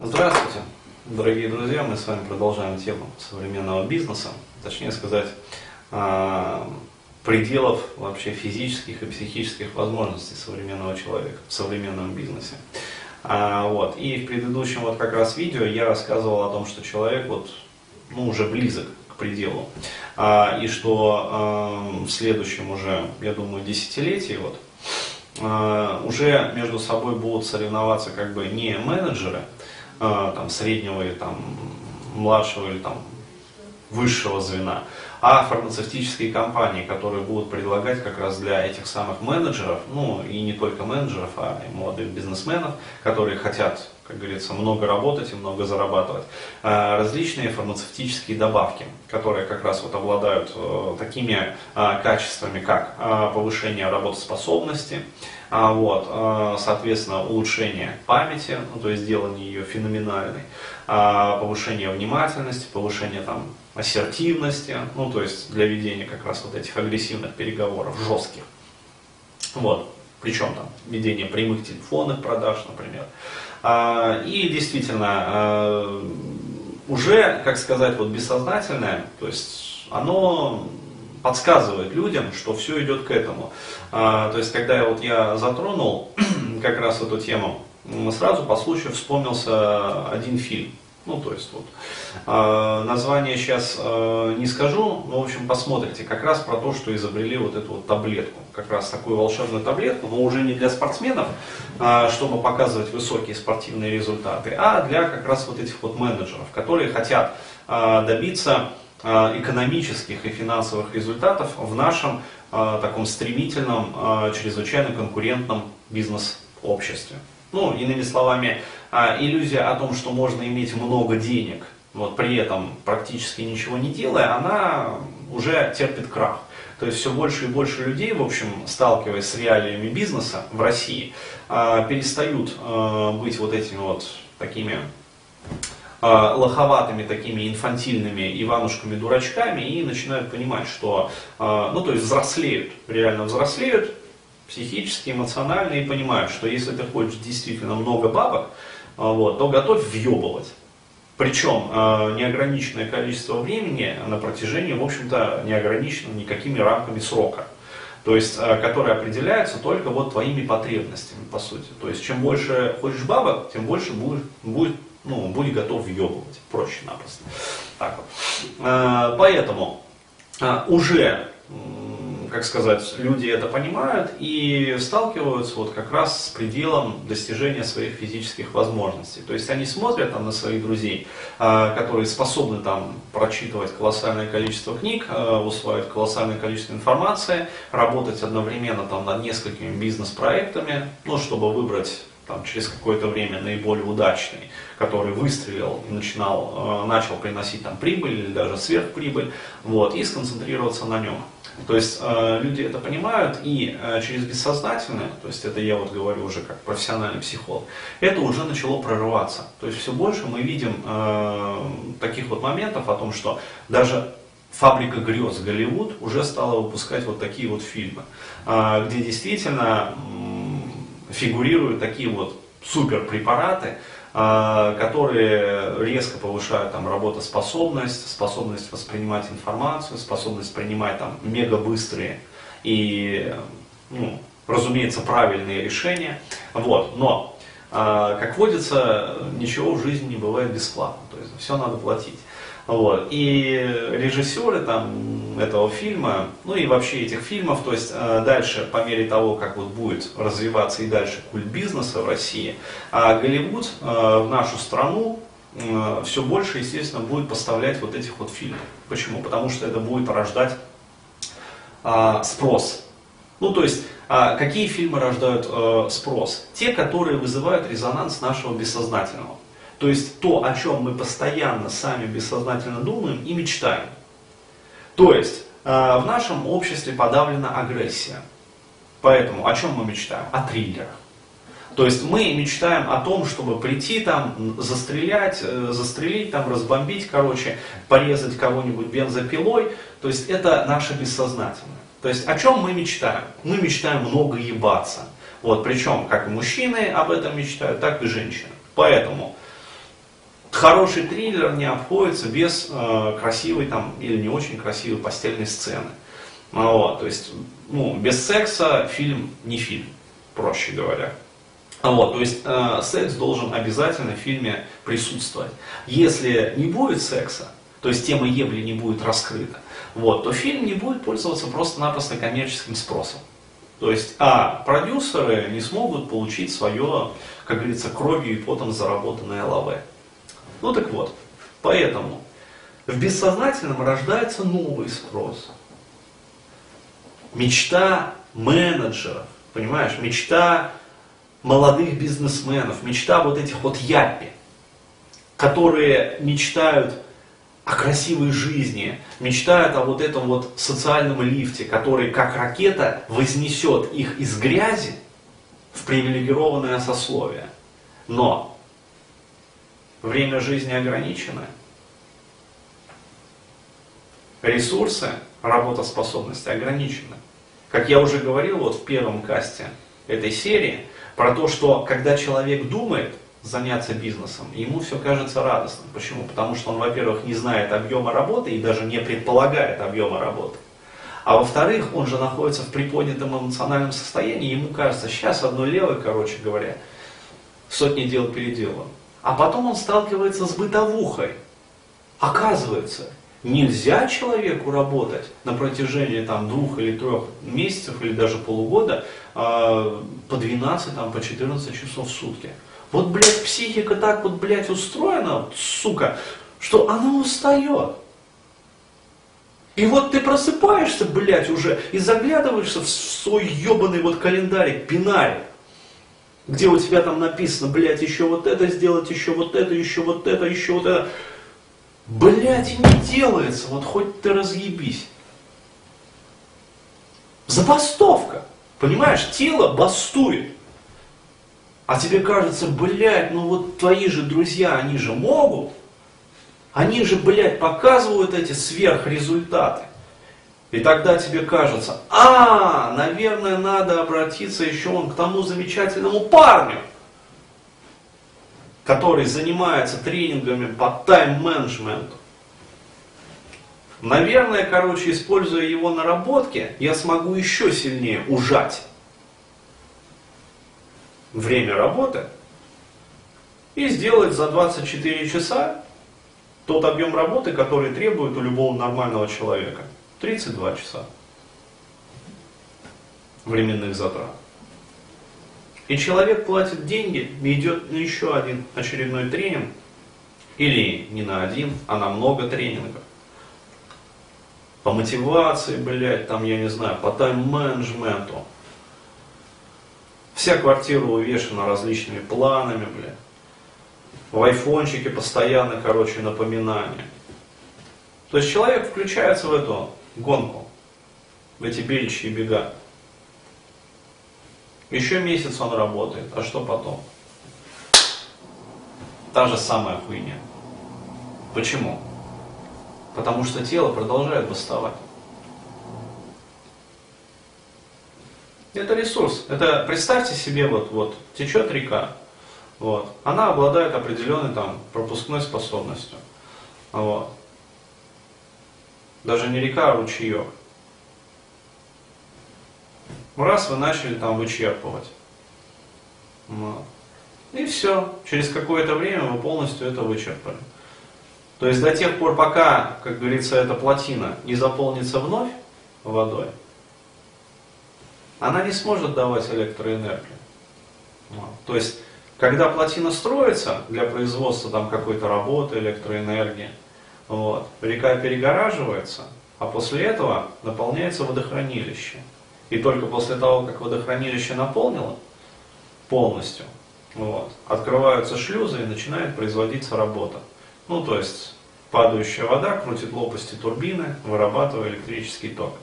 Здравствуйте, дорогие друзья! Мы с вами продолжаем тему современного бизнеса, точнее сказать, а, пределов вообще физических и психических возможностей современного человека в современном бизнесе. А, вот. И в предыдущем вот как раз видео я рассказывал о том, что человек вот, ну, уже близок к пределу. А, и что в следующем уже, я думаю, десятилетии вот, уже между собой будут соревноваться как бы не менеджеры, там, среднего или там, младшего или там, высшего звена, а фармацевтические компании, которые будут предлагать как раз для этих самых менеджеров, ну и не только менеджеров, а и молодых бизнесменов, которые хотят, как говорится, много работать и много зарабатывать, а, различные фармацевтические добавки, которые как раз вот обладают э, такими а, качествами, как повышение работоспособности, вот, соответственно, улучшение памяти, ну, то есть сделание ее феноменальной, повышение внимательности, повышение там, ассертивности, ну то есть для ведения как раз вот этих агрессивных переговоров, жестких. Вот, причем там ведение прямых телефонных продаж, например. А, и действительно, а, уже, как сказать, вот бессознательное, то есть оно подсказывает людям, что все идет к этому. А, то есть, когда я, вот я затронул как раз эту тему, сразу по случаю вспомнился один фильм. Ну, то есть вот. Э, название сейчас э, не скажу, но, в общем, посмотрите, как раз про то, что изобрели вот эту вот таблетку. Как раз такую волшебную таблетку, но уже не для спортсменов, э, чтобы показывать высокие спортивные результаты, а для как раз вот этих вот менеджеров, которые хотят э, добиться э, экономических и финансовых результатов в нашем э, таком стремительном, э, чрезвычайно конкурентном бизнес-обществе. Ну, иными словами, а, иллюзия о том, что можно иметь много денег, вот при этом практически ничего не делая, она уже терпит крах. То есть все больше и больше людей, в общем, сталкиваясь с реалиями бизнеса в России, а, перестают а, быть вот этими вот такими лоховатыми, такими инфантильными Иванушками-дурачками и начинают понимать, что, ну то есть взрослеют, реально взрослеют, психически, эмоционально и понимают, что если ты хочешь действительно много бабок, а, вот, то готовь въебывать. Причем э, неограниченное количество времени на протяжении, в общем-то, не никакими рамками срока. То есть, э, которые определяются только вот твоими потребностями, по сути. То есть, чем больше хочешь бабок, тем больше будешь, будет, ну, будь готов въебывать. Проще-напросто. Так вот. Э, поэтому э, уже как сказать, люди это понимают и сталкиваются вот как раз с пределом достижения своих физических возможностей. То есть они смотрят там на своих друзей, а, которые способны там прочитывать колоссальное количество книг, а, усваивать колоссальное количество информации, работать одновременно там над несколькими бизнес-проектами, ну, чтобы выбрать там, через какое-то время наиболее удачный, который выстрелил и начинал, э, начал приносить там прибыль или даже сверхприбыль, вот, и сконцентрироваться на нем. То есть э, люди это понимают и э, через бессознательное, то есть это я вот говорю уже как профессиональный психолог, это уже начало прорываться. То есть все больше мы видим э, таких вот моментов о том, что даже фабрика грез Голливуд уже стала выпускать вот такие вот фильмы, э, где действительно э, фигурируют такие вот суперпрепараты, а, которые резко повышают там, работоспособность, способность воспринимать информацию, способность принимать там, мегабыстрые и, ну, разумеется, правильные решения. Вот. Но, а, как водится, ничего в жизни не бывает бесплатно, то есть все надо платить. Вот. И режиссеры там, этого фильма, ну и вообще этих фильмов, то есть э, дальше, по мере того, как вот будет развиваться и дальше культ бизнеса в России, а Голливуд э, в нашу страну э, все больше, естественно, будет поставлять вот этих вот фильмов. Почему? Потому что это будет рождать э, спрос. Ну, то есть, э, какие фильмы рождают спрос? Те, которые вызывают резонанс нашего бессознательного. То есть то, о чем мы постоянно сами бессознательно думаем и мечтаем. То есть э, в нашем обществе подавлена агрессия. Поэтому о чем мы мечтаем? О триллерах. То есть мы мечтаем о том, чтобы прийти там, застрелять, э, застрелить, там, разбомбить, короче, порезать кого-нибудь бензопилой. То есть это наше бессознательное. То есть о чем мы мечтаем? Мы мечтаем много ебаться. Вот, причем как мужчины об этом мечтают, так и женщины. Поэтому хороший триллер не обходится без э, красивой там или не очень красивой постельной сцены. Вот, то есть, ну, без секса фильм не фильм, проще говоря. Вот, то есть э, секс должен обязательно в фильме присутствовать. Если не будет секса, то есть тема ебли не будет раскрыта, вот, то фильм не будет пользоваться просто-напросто коммерческим спросом. То есть, а продюсеры не смогут получить свое, как говорится, кровью и потом заработанное ЛВ. Ну так вот, поэтому в бессознательном рождается новый спрос. Мечта менеджеров, понимаешь, мечта молодых бизнесменов, мечта вот этих вот яппи, которые мечтают о красивой жизни, мечтают о вот этом вот социальном лифте, который как ракета вознесет их из грязи в привилегированное сословие. Но время жизни ограничено, ресурсы, работоспособности ограничены. Как я уже говорил вот в первом касте этой серии, про то, что когда человек думает, заняться бизнесом, ему все кажется радостным. Почему? Потому что он, во-первых, не знает объема работы и даже не предполагает объема работы. А во-вторых, он же находится в приподнятом эмоциональном состоянии, ему кажется, сейчас одной левой, короче говоря, сотни дел переделан. А потом он сталкивается с бытовухой. Оказывается, нельзя человеку работать на протяжении там, двух или трех месяцев или даже полугода э, по 12, там, по 14 часов в сутки. Вот, блядь, психика так вот, блядь, устроена, сука, что она устает. И вот ты просыпаешься, блядь, уже и заглядываешься в свой ебаный вот календарик, бинарик, где у тебя там написано, блядь, еще вот это сделать, еще вот это, еще вот это, еще вот это. Блядь, и не делается, вот хоть ты разъебись. Забастовка. Понимаешь, тело бастует. А тебе кажется, блядь, ну вот твои же друзья, они же могут. Они же, блядь, показывают эти сверхрезультаты. И тогда тебе кажется, а, наверное, надо обратиться еще он к тому замечательному парню, который занимается тренингами по тайм-менеджменту. Наверное, короче, используя его наработки, я смогу еще сильнее ужать время работы и сделать за 24 часа тот объем работы, который требует у любого нормального человека. 32 часа временных затрат. И человек платит деньги и идет на еще один очередной тренинг, или не на один, а на много тренингов. По мотивации, блядь, там, я не знаю, по тайм-менеджменту, Вся квартира увешана различными планами, бля. В айфончике постоянно, короче, напоминания. То есть человек включается в эту гонку, в эти беличьи бега. Еще месяц он работает, а что потом? Та же самая хуйня. Почему? Потому что тело продолжает бастовать. Это ресурс. Это представьте себе, вот, вот течет река, вот, она обладает определенной там пропускной способностью. Вот. Даже не река, а ручеек. Раз вы начали там вычерпывать. И все. Через какое-то время вы полностью это вычерпали. То есть до тех пор, пока, как говорится, эта плотина не заполнится вновь водой, она не сможет давать электроэнергию. То есть, когда плотина строится для производства там какой-то работы, электроэнергии, вот, река перегораживается, а после этого наполняется водохранилище. И только после того, как водохранилище наполнило полностью, вот, открываются шлюзы и начинает производиться работа. Ну, то есть, падающая вода крутит лопасти турбины, вырабатывая электрический ток.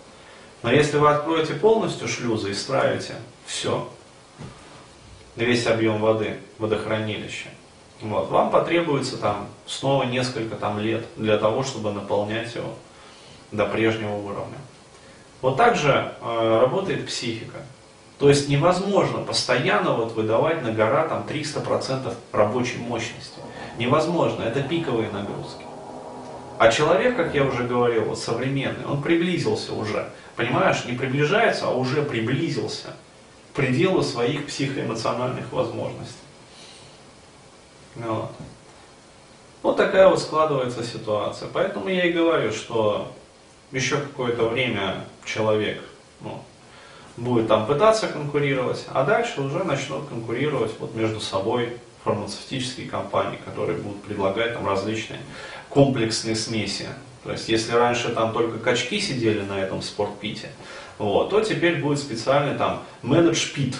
Но если вы откроете полностью шлюзы и стравите все, весь объем воды, водохранилища, вот, вам потребуется там снова несколько там лет для того, чтобы наполнять его до прежнего уровня. Вот так же э, работает психика. То есть невозможно постоянно вот выдавать на гора там 300% рабочей мощности. невозможно, это пиковые нагрузки. А человек, как я уже говорил, вот современный, он приблизился уже. Понимаешь, не приближается, а уже приблизился к пределу своих психоэмоциональных возможностей. Вот. вот такая вот складывается ситуация. Поэтому я и говорю, что еще какое-то время человек ну, будет там пытаться конкурировать, а дальше уже начнут конкурировать вот между собой фармацевтические компании, которые будут предлагать там различные комплексные смеси. То есть, если раньше там только качки сидели на этом спортпите, вот, то теперь будет специальный там менеджпит,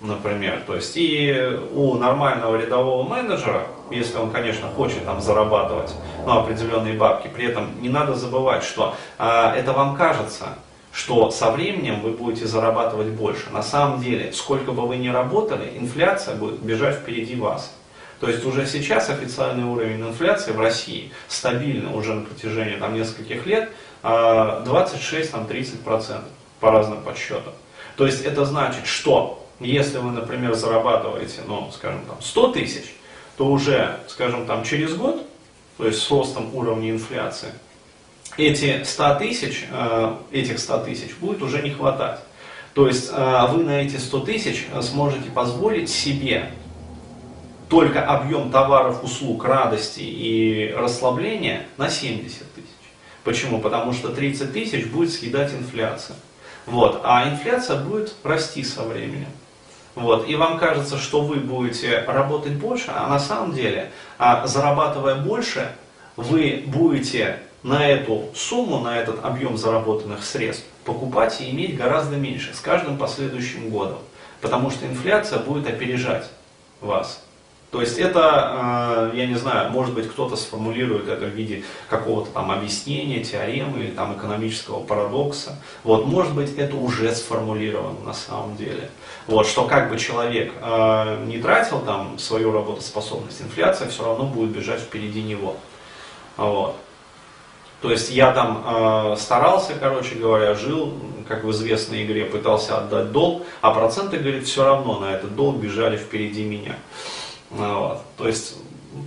например. То есть, и у нормального рядового менеджера, если он, конечно, хочет там зарабатывать ну, определенные бабки, при этом не надо забывать, что а, это вам кажется, что со временем вы будете зарабатывать больше. На самом деле, сколько бы вы ни работали, инфляция будет бежать впереди вас. То есть уже сейчас официальный уровень инфляции в России стабильно уже на протяжении там, нескольких лет 26-30% а, по разным подсчетам. То есть это значит, что если вы, например, зарабатываете, ну, скажем, там, 100 тысяч, то уже, скажем, там, через год, то есть с ростом уровня инфляции, эти 100 тысяч, э, этих 100 тысяч будет уже не хватать. То есть э, вы на эти 100 тысяч сможете позволить себе только объем товаров, услуг, радости и расслабления на 70 тысяч. Почему? Потому что 30 тысяч будет съедать инфляция. Вот, а инфляция будет расти со временем. Вот, и вам кажется, что вы будете работать больше, а на самом деле, а зарабатывая больше, вы будете на эту сумму, на этот объем заработанных средств покупать и иметь гораздо меньше с каждым последующим годом. Потому что инфляция будет опережать вас. То есть это, э, я не знаю, может быть кто-то сформулирует это в виде какого-то там объяснения, теоремы или там экономического парадокса. Вот, может быть это уже сформулировано на самом деле. Вот, что как бы человек э, не тратил там свою работоспособность, инфляция все равно будет бежать впереди него. Вот. То есть я там э, старался, короче говоря, жил, как в известной игре, пытался отдать долг, а проценты, говорит, все равно на этот долг бежали впереди меня. Ну вот. То есть,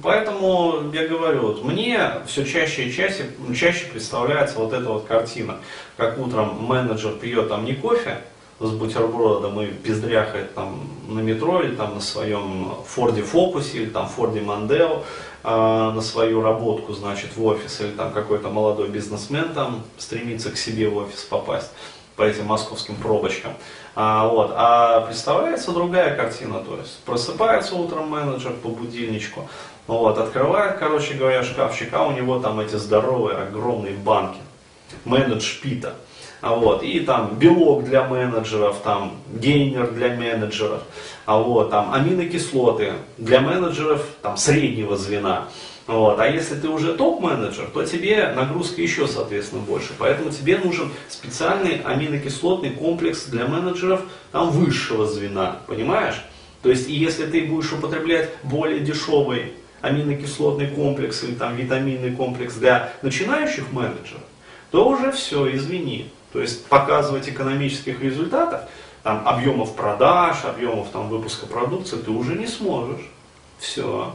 поэтому я говорю, вот, мне все чаще и чаще, чаще представляется вот эта вот картина, как утром менеджер пьет там не кофе с бутербродом и пиздряхает там на метро или там на своем Форде Фокусе или там Форде Мандео, э, на свою работку, значит, в офис, или там какой-то молодой бизнесмен там стремится к себе в офис попасть по этим московским пробочкам. А, вот. а представляется другая картина, то есть просыпается утром менеджер по будильничку, вот, открывает, короче говоря, шкафчик, а у него там эти здоровые огромные банки, менедж пита. А вот, и там белок для менеджеров, там гейнер для менеджеров, а вот, там аминокислоты для менеджеров там, среднего звена. Вот. А если ты уже топ-менеджер, то тебе нагрузка еще, соответственно, больше. Поэтому тебе нужен специальный аминокислотный комплекс для менеджеров там, высшего звена. Понимаешь? То есть, и если ты будешь употреблять более дешевый аминокислотный комплекс или там витаминный комплекс для начинающих менеджеров, то уже все, извини. То есть показывать экономических результатов, там, объемов продаж, объемов там, выпуска продукции ты уже не сможешь. Все.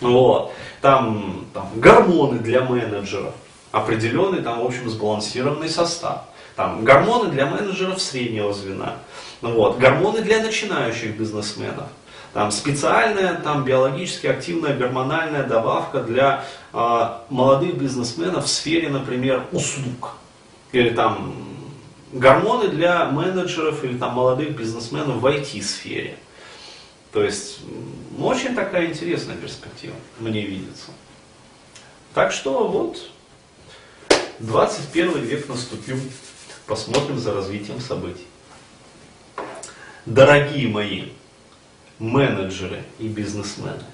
Вот. Там, там гормоны для менеджеров, определенный там, в общем, сбалансированный состав. Там гормоны для менеджеров среднего звена. Вот. Гормоны для начинающих бизнесменов. Там специальная, там биологически активная гормональная добавка для э, молодых бизнесменов в сфере, например, услуг. Или там гормоны для менеджеров или там молодых бизнесменов в IT-сфере. То есть, очень такая интересная перспектива, мне видится. Так что вот, 21 век наступил. Посмотрим за развитием событий. Дорогие мои менеджеры и бизнесмены,